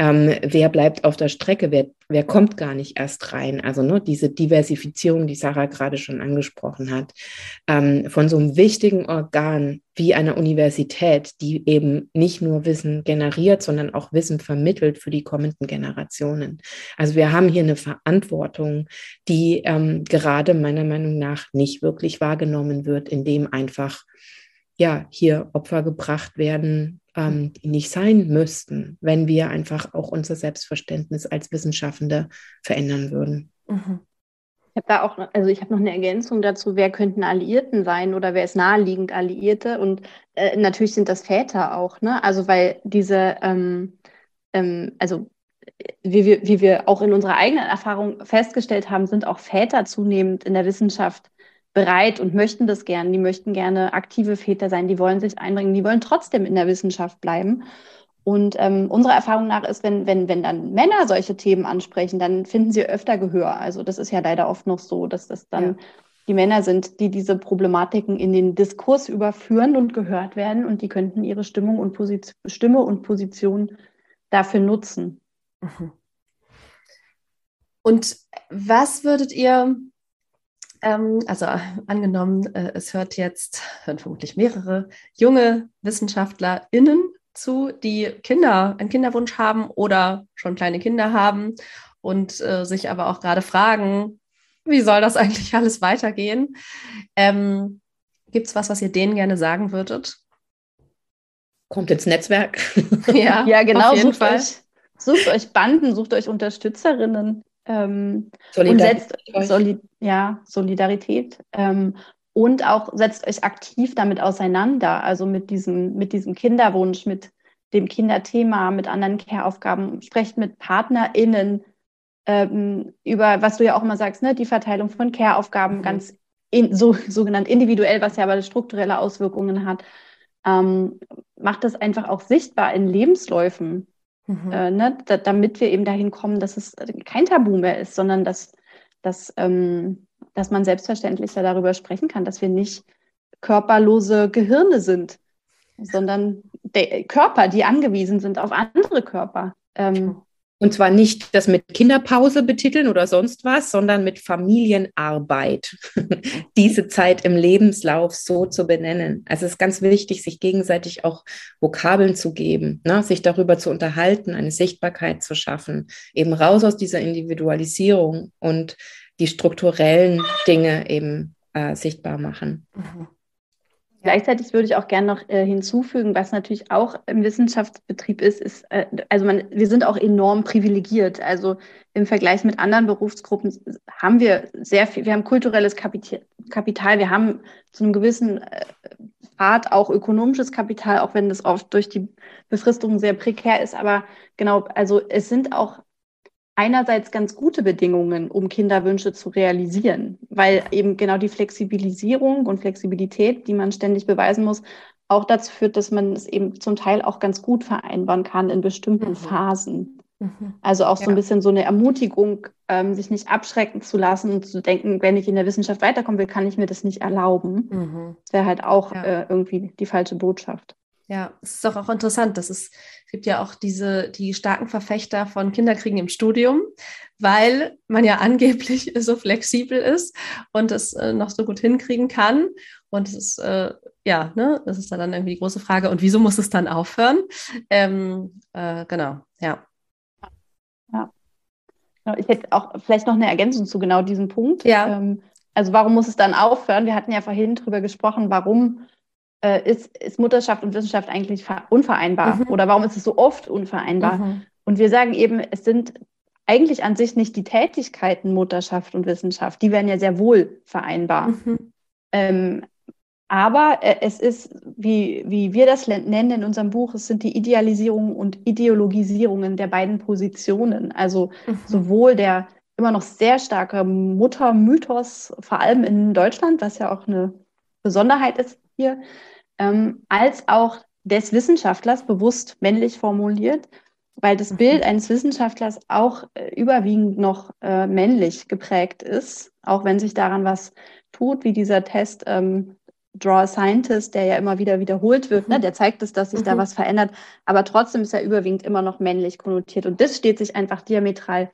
ähm, wer bleibt auf der Strecke, wer, wer kommt gar nicht erst rein. Also ne, diese Diversifizierung, die Sarah gerade schon angesprochen hat, ähm, von so einem wichtigen Organ wie einer Universität, die eben nicht nur Wissen generiert, sondern auch Wissen vermittelt für die kommenden Generationen. Also wir haben hier eine Verantwortung, die ähm, gerade meiner Meinung nach nicht wirklich wahrgenommen wird, indem einfach ja hier Opfer gebracht werden, ähm, die nicht sein müssten, wenn wir einfach auch unser Selbstverständnis als Wissenschaftende verändern würden. Mhm. Ich habe da auch, also ich habe noch eine Ergänzung dazu, wer könnten Alliierten sein oder wer ist naheliegend Alliierte? Und äh, natürlich sind das Väter auch, ne? Also weil diese, ähm, ähm, also wie wir, wie wir auch in unserer eigenen Erfahrung festgestellt haben, sind auch Väter zunehmend in der Wissenschaft bereit und möchten das gerne. Die möchten gerne aktive Väter sein, die wollen sich einbringen, die wollen trotzdem in der Wissenschaft bleiben. Und ähm, unserer Erfahrung nach ist, wenn, wenn, wenn dann Männer solche Themen ansprechen, dann finden sie öfter Gehör. Also das ist ja leider oft noch so, dass das dann ja. die Männer sind, die diese Problematiken in den Diskurs überführen und gehört werden und die könnten ihre Stimmung und Position, Stimme und Position dafür nutzen. Mhm. Und was würdet ihr ähm, also angenommen, äh, es hört jetzt, hören vermutlich mehrere junge WissenschaftlerInnen zu, die Kinder, einen Kinderwunsch haben oder schon kleine Kinder haben und äh, sich aber auch gerade fragen, wie soll das eigentlich alles weitergehen? Ähm, Gibt es was, was ihr denen gerne sagen würdet? Kommt ins Netzwerk. ja, ja, genau. Sucht euch, sucht euch Banden, sucht euch Unterstützerinnen. Ähm, Solidarität. Und setzt, Soli ja, Solidarität. Ähm, und auch setzt euch aktiv damit auseinander, also mit diesem, mit diesem Kinderwunsch, mit dem Kinderthema, mit anderen Care-Aufgaben. Sprecht mit PartnerInnen ähm, über, was du ja auch immer sagst, ne, die Verteilung von Care-Aufgaben mhm. ganz in, so, sogenannt individuell, was ja aber strukturelle Auswirkungen hat. Ähm, macht das einfach auch sichtbar in Lebensläufen. Mhm. Äh, ne, da, damit wir eben dahin kommen, dass es kein Tabu mehr ist, sondern dass, dass, ähm, dass man selbstverständlicher darüber sprechen kann, dass wir nicht körperlose Gehirne sind, sondern Körper, die angewiesen sind auf andere Körper. Ähm, und zwar nicht das mit Kinderpause betiteln oder sonst was, sondern mit Familienarbeit. Diese Zeit im Lebenslauf so zu benennen. Also es ist ganz wichtig, sich gegenseitig auch Vokabeln zu geben, ne? sich darüber zu unterhalten, eine Sichtbarkeit zu schaffen, eben raus aus dieser Individualisierung und die strukturellen Dinge eben äh, sichtbar machen. Mhm. Gleichzeitig würde ich auch gerne noch äh, hinzufügen, was natürlich auch im Wissenschaftsbetrieb ist, ist, äh, also man, wir sind auch enorm privilegiert. Also im Vergleich mit anderen Berufsgruppen haben wir sehr viel, wir haben kulturelles Kapital, wir haben zu einem gewissen äh, Grad auch ökonomisches Kapital, auch wenn das oft durch die Befristung sehr prekär ist. Aber genau, also es sind auch einerseits ganz gute Bedingungen, um Kinderwünsche zu realisieren, weil eben genau die Flexibilisierung und Flexibilität, die man ständig beweisen muss, auch dazu führt, dass man es eben zum Teil auch ganz gut vereinbaren kann in bestimmten mhm. Phasen. Mhm. Also auch so ja. ein bisschen so eine Ermutigung, ähm, sich nicht abschrecken zu lassen und zu denken, wenn ich in der Wissenschaft weiterkommen will, kann ich mir das nicht erlauben. Mhm. Das wäre halt auch ja. äh, irgendwie die falsche Botschaft. Ja, es ist doch auch interessant, dass es, es gibt ja auch diese, die starken Verfechter von Kinderkriegen im Studium, weil man ja angeblich so flexibel ist und es äh, noch so gut hinkriegen kann. Und es ist, äh, ja, ne, das ist dann irgendwie die große Frage. Und wieso muss es dann aufhören? Ähm, äh, genau, ja. Ja. Ich hätte auch vielleicht noch eine Ergänzung zu genau diesem Punkt. Ja. Ähm, also warum muss es dann aufhören? Wir hatten ja vorhin drüber gesprochen, warum äh, ist, ist Mutterschaft und Wissenschaft eigentlich unvereinbar? Mhm. Oder warum ist es so oft unvereinbar? Mhm. Und wir sagen eben, es sind eigentlich an sich nicht die Tätigkeiten Mutterschaft und Wissenschaft, die wären ja sehr wohl vereinbar. Mhm. Ähm, aber äh, es ist, wie, wie wir das nennen in unserem Buch, es sind die Idealisierungen und Ideologisierungen der beiden Positionen. Also mhm. sowohl der immer noch sehr starke Muttermythos, vor allem in Deutschland, was ja auch eine Besonderheit ist hier, ähm, als auch des Wissenschaftlers, bewusst männlich formuliert, weil das mhm. Bild eines Wissenschaftlers auch äh, überwiegend noch äh, männlich geprägt ist, auch wenn sich daran was tut, wie dieser Test ähm, Draw a Scientist, der ja immer wieder wiederholt wird, ne? mhm. ne? der zeigt es, dass sich mhm. da was verändert, aber trotzdem ist er überwiegend immer noch männlich konnotiert und das steht sich einfach diametral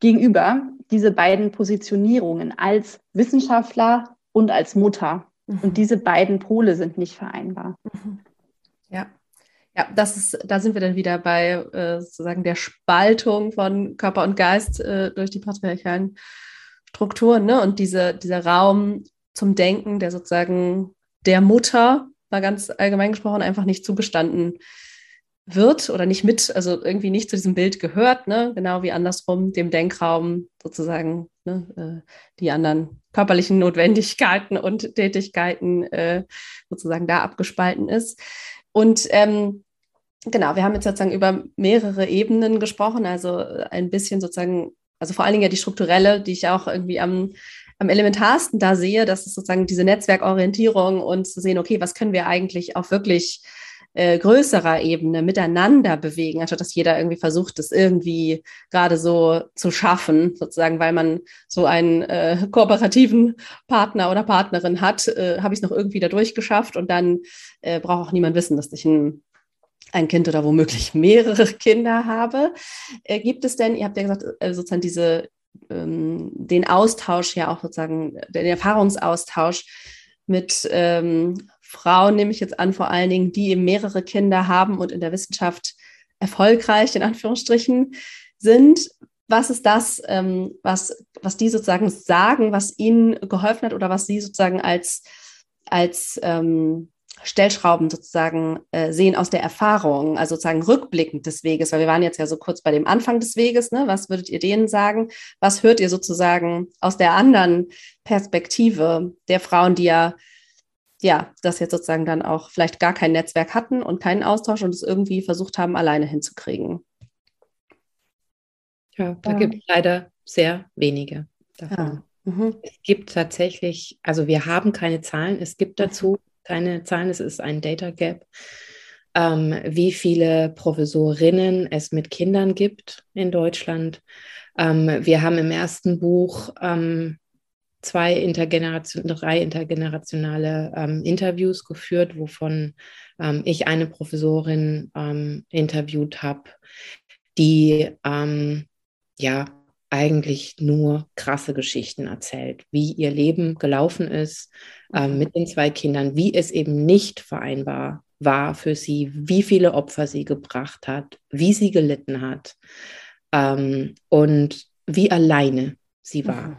gegenüber, diese beiden Positionierungen als Wissenschaftler und als Mutter. Mhm. Und diese beiden Pole sind nicht vereinbar. Mhm. Ja. Ja, das ist, da sind wir dann wieder bei äh, sozusagen der Spaltung von Körper und Geist äh, durch die patriarchalen Strukturen, ne? Und diese, dieser Raum zum Denken, der sozusagen der Mutter, mal ganz allgemein gesprochen, einfach nicht zugestanden wird oder nicht mit, also irgendwie nicht zu diesem Bild gehört, ne? genau wie andersrum dem Denkraum sozusagen ne? äh, die anderen körperlichen Notwendigkeiten und Tätigkeiten äh, sozusagen da abgespalten ist. Und ähm, genau, wir haben jetzt sozusagen über mehrere Ebenen gesprochen, also ein bisschen sozusagen, also vor allen Dingen ja die strukturelle, die ich auch irgendwie am, am elementarsten da sehe, dass es sozusagen diese Netzwerkorientierung und zu sehen, okay, was können wir eigentlich auch wirklich äh, größerer Ebene miteinander bewegen, anstatt dass jeder irgendwie versucht, es irgendwie gerade so zu schaffen, sozusagen, weil man so einen äh, kooperativen Partner oder Partnerin hat, äh, habe ich es noch irgendwie da durchgeschafft und dann äh, braucht auch niemand wissen, dass ich ein ein Kind oder womöglich mehrere Kinder habe. Äh, gibt es denn, ihr habt ja gesagt, äh, sozusagen diese, ähm, den Austausch ja auch sozusagen, den Erfahrungsaustausch mit ähm, Frauen nehme ich jetzt an, vor allen Dingen, die eben mehrere Kinder haben und in der Wissenschaft erfolgreich, in Anführungsstrichen, sind. Was ist das, ähm, was, was die sozusagen sagen, was ihnen geholfen hat oder was sie sozusagen als, als ähm, Stellschrauben sozusagen äh, sehen aus der Erfahrung, also sozusagen rückblickend des Weges, weil wir waren jetzt ja so kurz bei dem Anfang des Weges, ne? was würdet ihr denen sagen? Was hört ihr sozusagen aus der anderen Perspektive der Frauen, die ja ja, das jetzt sozusagen dann auch vielleicht gar kein Netzwerk hatten und keinen Austausch und es irgendwie versucht haben, alleine hinzukriegen. Ja, da ja. gibt es leider sehr wenige davon. Ja. Mhm. Es gibt tatsächlich, also wir haben keine Zahlen, es gibt dazu keine Zahlen, es ist ein Data Gap, ähm, wie viele Professorinnen es mit Kindern gibt in Deutschland. Ähm, wir haben im ersten Buch ähm, zwei Intergeneration, drei intergenerationale ähm, Interviews geführt, wovon ähm, ich eine Professorin ähm, interviewt habe, die ähm, ja eigentlich nur krasse Geschichten erzählt, wie ihr Leben gelaufen ist ähm, mit den zwei Kindern, wie es eben nicht vereinbar war für sie, wie viele Opfer sie gebracht hat, wie sie gelitten hat ähm, und wie alleine sie war. Mhm.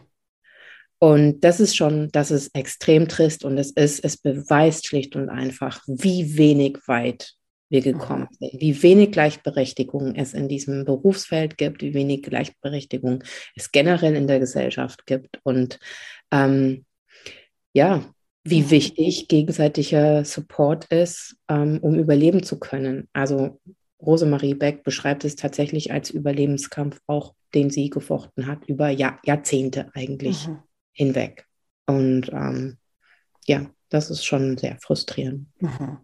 Und das ist schon, das ist extrem trist und es ist, es beweist schlicht und einfach, wie wenig weit wir gekommen mhm. sind, wie wenig Gleichberechtigung es in diesem Berufsfeld gibt, wie wenig Gleichberechtigung es generell in der Gesellschaft gibt und ähm, ja, wie mhm. wichtig gegenseitiger Support ist, ähm, um überleben zu können. Also Rosemarie Beck beschreibt es tatsächlich als Überlebenskampf auch, den sie gefochten hat, über Jahr, Jahrzehnte eigentlich. Mhm hinweg. Und ähm, ja, das ist schon sehr frustrierend. Mhm.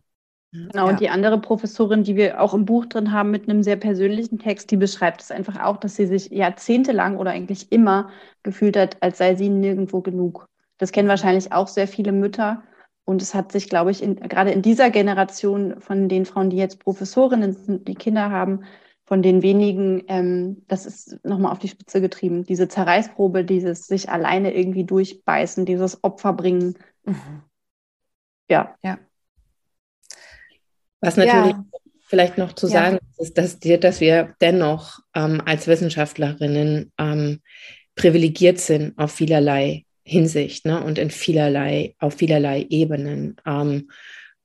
Genau, ja. und die andere Professorin, die wir auch im Buch drin haben, mit einem sehr persönlichen Text, die beschreibt es einfach auch, dass sie sich jahrzehntelang oder eigentlich immer gefühlt hat, als sei sie nirgendwo genug. Das kennen wahrscheinlich auch sehr viele Mütter. Und es hat sich, glaube ich, in, gerade in dieser Generation von den Frauen, die jetzt Professorinnen sind, die Kinder haben, von den wenigen, ähm, das ist nochmal auf die Spitze getrieben, diese Zerreißprobe, dieses sich alleine irgendwie durchbeißen, dieses Opfer bringen. Mhm. Ja. Ja. Was natürlich ja. vielleicht noch zu sagen ja. ist, dass, dass wir dennoch ähm, als Wissenschaftlerinnen ähm, privilegiert sind auf vielerlei Hinsicht ne? und in vielerlei, auf vielerlei Ebenen. Ähm,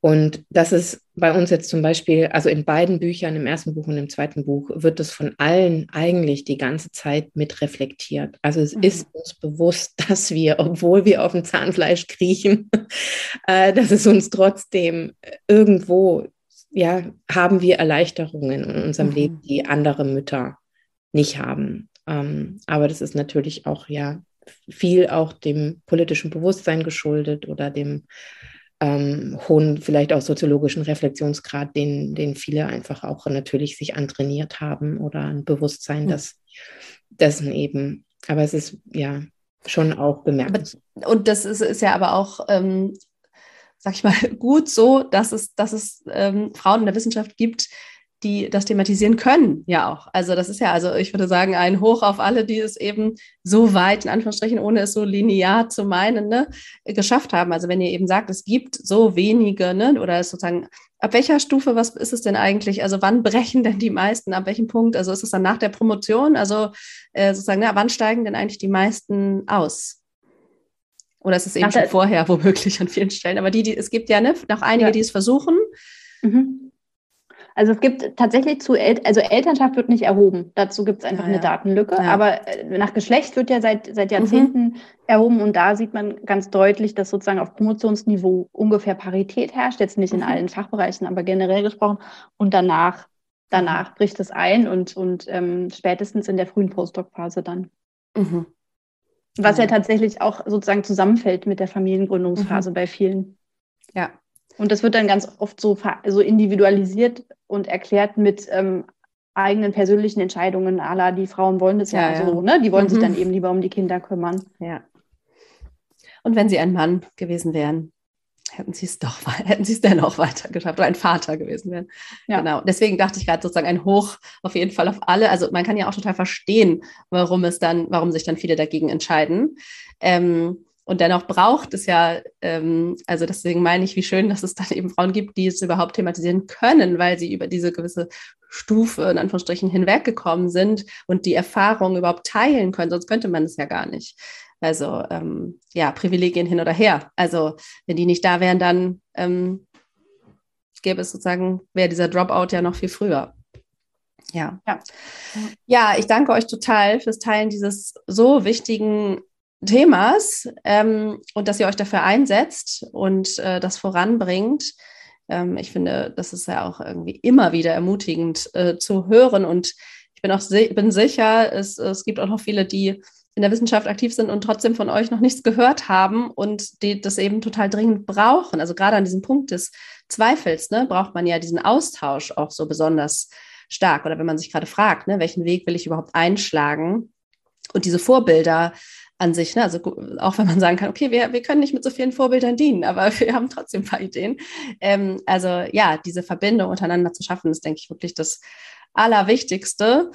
und das ist bei uns jetzt zum Beispiel, also in beiden Büchern, im ersten Buch und im zweiten Buch, wird es von allen eigentlich die ganze Zeit mit reflektiert. Also es mhm. ist uns bewusst, dass wir, obwohl wir auf dem Zahnfleisch kriechen, äh, dass es uns trotzdem irgendwo, ja, haben wir Erleichterungen in unserem mhm. Leben, die andere Mütter nicht haben. Ähm, aber das ist natürlich auch, ja, viel auch dem politischen Bewusstsein geschuldet oder dem ähm, hohen, vielleicht auch soziologischen Reflexionsgrad, den, den viele einfach auch natürlich sich antrainiert haben oder ein Bewusstsein mhm. dass, dessen eben. Aber es ist ja schon auch bemerkenswert. Und das ist, ist ja aber auch, ähm, sag ich mal, gut so, dass es, dass es ähm, Frauen in der Wissenschaft gibt, die das thematisieren können, ja auch. Also das ist ja, also ich würde sagen, ein Hoch auf alle, die es eben so weit, in Anführungsstrichen, ohne es so linear zu meinen, ne, geschafft haben. Also wenn ihr eben sagt, es gibt so wenige, ne, oder sozusagen, ab welcher Stufe, was ist es denn eigentlich? Also wann brechen denn die meisten, ab welchem Punkt? Also ist es dann nach der Promotion? Also äh, sozusagen, na, wann steigen denn eigentlich die meisten aus? Oder ist es eben schon vorher womöglich an vielen Stellen? Aber die, die es gibt ja ne, noch einige, ja. die es versuchen. Mhm. Also es gibt tatsächlich zu, El also Elternschaft wird nicht erhoben. Dazu gibt es einfach ja, eine Datenlücke. Ja. Aber äh, nach Geschlecht wird ja seit, seit Jahrzehnten mhm. erhoben und da sieht man ganz deutlich, dass sozusagen auf Promotionsniveau ungefähr Parität herrscht. Jetzt nicht in mhm. allen Fachbereichen, aber generell gesprochen. Und danach, danach mhm. bricht es ein und, und ähm, spätestens in der frühen Postdoc-Phase dann. Mhm. Was ja tatsächlich auch sozusagen zusammenfällt mit der Familiengründungsphase mhm. bei vielen. Ja, und das wird dann ganz oft so, so individualisiert und erklärt mit ähm, eigenen persönlichen Entscheidungen, aller die Frauen wollen das ja, ja so, ne? Die wollen mhm. sich dann eben lieber um die Kinder kümmern. Ja. Und wenn sie ein Mann gewesen wären, hätten sie es doch, hätten sie es dennoch weiter geschafft oder ein Vater gewesen wären. Ja. Genau. Deswegen dachte ich gerade sozusagen ein Hoch auf jeden Fall auf alle. Also man kann ja auch total verstehen, warum es dann, warum sich dann viele dagegen entscheiden. Ähm, und dennoch braucht es ja, ähm, also deswegen meine ich, wie schön, dass es dann eben Frauen gibt, die es überhaupt thematisieren können, weil sie über diese gewisse Stufe in Anführungsstrichen hinweggekommen sind und die Erfahrung überhaupt teilen können. Sonst könnte man es ja gar nicht. Also ähm, ja, Privilegien hin oder her. Also wenn die nicht da wären, dann ähm, gäbe es sozusagen, wäre dieser Dropout ja noch viel früher. Ja. ja. Ja, ich danke euch total fürs Teilen dieses so wichtigen Themas ähm, und dass ihr euch dafür einsetzt und äh, das voranbringt. Ähm, ich finde, das ist ja auch irgendwie immer wieder ermutigend äh, zu hören und ich bin auch si bin sicher, es, es gibt auch noch viele, die in der Wissenschaft aktiv sind und trotzdem von euch noch nichts gehört haben und die das eben total dringend brauchen. Also gerade an diesem Punkt des Zweifels ne, braucht man ja diesen Austausch auch so besonders stark. Oder wenn man sich gerade fragt, ne, welchen Weg will ich überhaupt einschlagen? Und diese Vorbilder an sich. Ne? Also auch wenn man sagen kann, okay, wir, wir können nicht mit so vielen Vorbildern dienen, aber wir haben trotzdem ein paar Ideen. Ähm, also ja, diese Verbindung untereinander zu schaffen, ist, denke ich, wirklich das Allerwichtigste.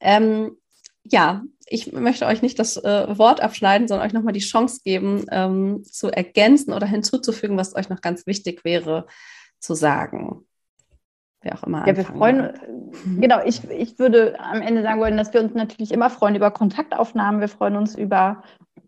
Ähm, ja, ich möchte euch nicht das äh, Wort abschneiden, sondern euch nochmal die Chance geben, ähm, zu ergänzen oder hinzuzufügen, was euch noch ganz wichtig wäre zu sagen wer auch immer. Ja, wir freuen, mhm. genau, ich, ich würde am Ende sagen wollen, dass wir uns natürlich immer freuen über Kontaktaufnahmen. Wir freuen uns über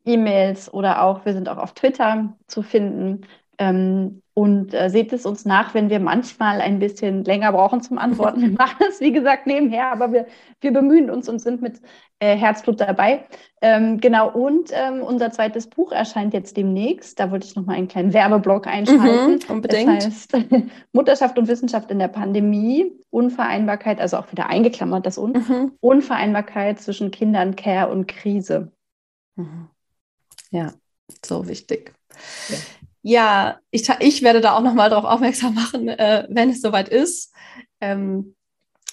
E-Mails oder auch, wir sind auch auf Twitter zu finden. Ähm, und äh, seht es uns nach, wenn wir manchmal ein bisschen länger brauchen zum Antworten. Wir machen es, wie gesagt, nebenher, aber wir, wir bemühen uns und sind mit äh, Herzblut dabei. Ähm, genau, und ähm, unser zweites Buch erscheint jetzt demnächst. Da wollte ich nochmal einen kleinen Werbeblock einschalten. Mhm, unbedingt. Das heißt Mutterschaft und Wissenschaft in der Pandemie, Unvereinbarkeit, also auch wieder eingeklammert das Un, mhm. Unvereinbarkeit zwischen Kindern, Care und Krise. Mhm. Ja, so wichtig. Ja. Ja, ich, ich werde da auch nochmal darauf aufmerksam machen, äh, wenn es soweit ist. Ähm,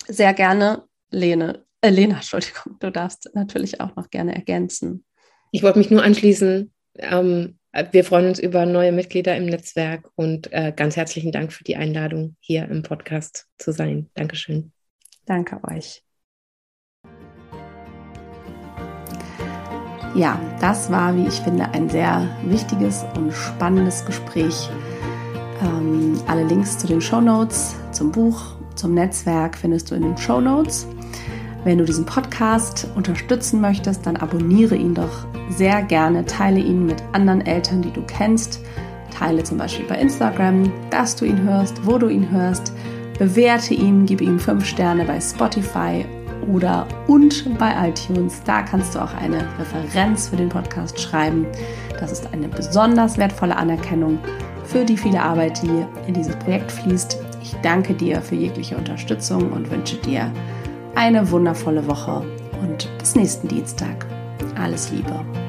sehr gerne, Lene. Äh, Lena, Entschuldigung, du darfst natürlich auch noch gerne ergänzen. Ich wollte mich nur anschließen. Ähm, wir freuen uns über neue Mitglieder im Netzwerk und äh, ganz herzlichen Dank für die Einladung, hier im Podcast zu sein. Dankeschön. Danke euch. Ja, das war, wie ich finde, ein sehr wichtiges und spannendes Gespräch. Ähm, alle Links zu den Show Notes, zum Buch, zum Netzwerk findest du in den Show Notes. Wenn du diesen Podcast unterstützen möchtest, dann abonniere ihn doch sehr gerne, teile ihn mit anderen Eltern, die du kennst. Teile zum Beispiel bei Instagram, dass du ihn hörst, wo du ihn hörst. Bewerte ihn, gib ihm 5 Sterne bei Spotify oder und bei iTunes. Da kannst du auch eine Referenz für den Podcast schreiben. Das ist eine besonders wertvolle Anerkennung für die viele Arbeit, die in dieses Projekt fließt. Ich danke dir für jegliche Unterstützung und wünsche dir eine wundervolle Woche und bis nächsten Dienstag. Alles Liebe.